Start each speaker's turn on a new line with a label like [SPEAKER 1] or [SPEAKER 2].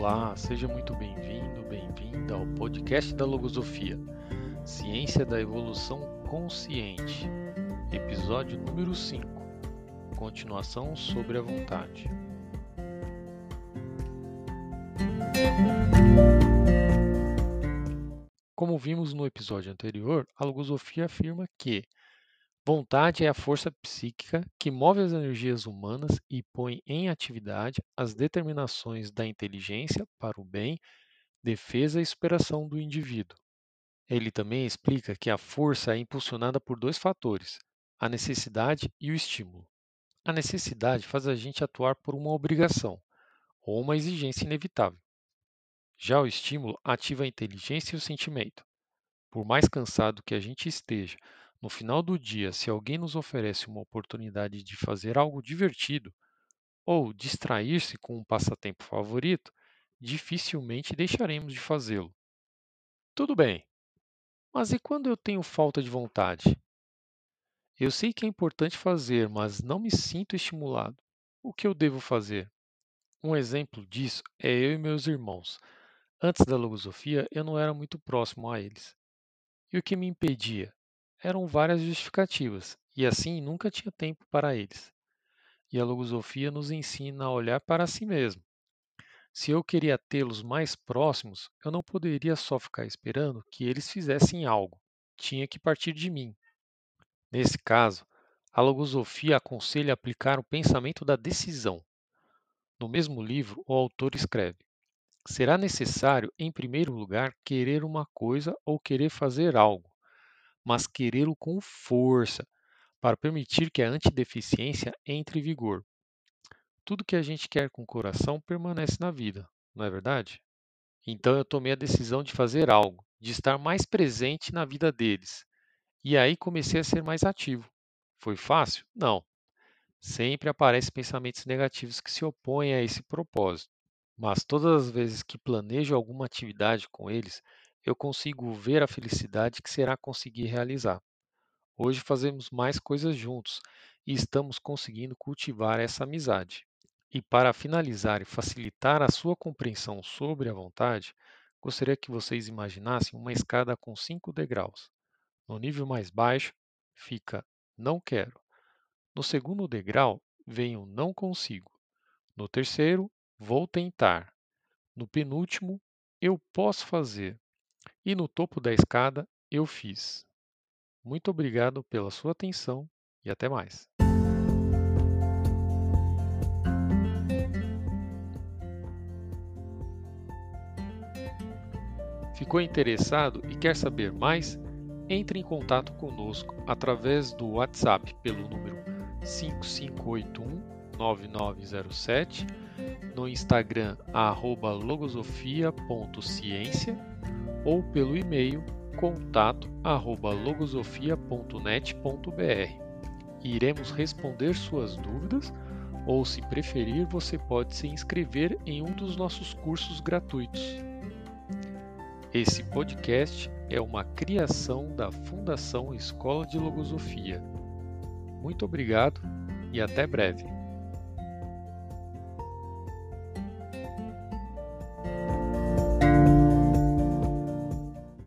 [SPEAKER 1] Olá, seja muito bem-vindo, bem-vinda ao podcast da Logosofia, Ciência da Evolução Consciente, episódio número 5, continuação sobre a vontade. Como vimos no episódio anterior, a logosofia afirma que vontade é a força psíquica que move as energias humanas e põe em atividade as determinações da inteligência para o bem, defesa e superação do indivíduo. Ele também explica que a força é impulsionada por dois fatores, a necessidade e o estímulo. A necessidade faz a gente atuar por uma obrigação ou uma exigência inevitável. Já o estímulo ativa a inteligência e o sentimento. Por mais cansado que a gente esteja, no final do dia, se alguém nos oferece uma oportunidade de fazer algo divertido ou distrair-se com um passatempo favorito, dificilmente deixaremos de fazê-lo. Tudo bem, mas e quando eu tenho falta de vontade? Eu sei que é importante fazer, mas não me sinto estimulado. O que eu devo fazer? Um exemplo disso é eu e meus irmãos. Antes da logosofia, eu não era muito próximo a eles. E o que me impedia? Eram várias justificativas, e assim nunca tinha tempo para eles. E a logosofia nos ensina a olhar para si mesmo. Se eu queria tê-los mais próximos, eu não poderia só ficar esperando que eles fizessem algo. Tinha que partir de mim. Nesse caso, a logosofia aconselha aplicar o pensamento da decisão. No mesmo livro, o autor escreve: será necessário, em primeiro lugar, querer uma coisa ou querer fazer algo, mas querê-lo com força, para permitir que a antideficiência entre em vigor. Tudo que a gente quer com o coração permanece na vida, não é verdade? Então eu tomei a decisão de fazer algo, de estar mais presente na vida deles. E aí comecei a ser mais ativo. Foi fácil? Não. Sempre aparecem pensamentos negativos que se opõem a esse propósito. Mas todas as vezes que planejo alguma atividade com eles, eu consigo ver a felicidade que será conseguir realizar. Hoje fazemos mais coisas juntos e estamos conseguindo cultivar essa amizade. E para finalizar e facilitar a sua compreensão sobre a vontade, gostaria que vocês imaginassem uma escada com cinco degraus. No nível mais baixo fica não quero. No segundo degrau vem o não consigo. No terceiro, Vou tentar. No penúltimo, eu posso fazer. E no topo da escada, eu fiz. Muito obrigado pela sua atenção e até mais. Ficou interessado e quer saber mais? Entre em contato conosco através do WhatsApp pelo número 5581 9907, no Instagram logosofia.ciência ou pelo e-mail contato logosofia.net.br. Iremos responder suas dúvidas ou, se preferir, você pode se inscrever em um dos nossos cursos gratuitos. Esse podcast é uma criação da Fundação Escola de Logosofia. Muito obrigado e até breve.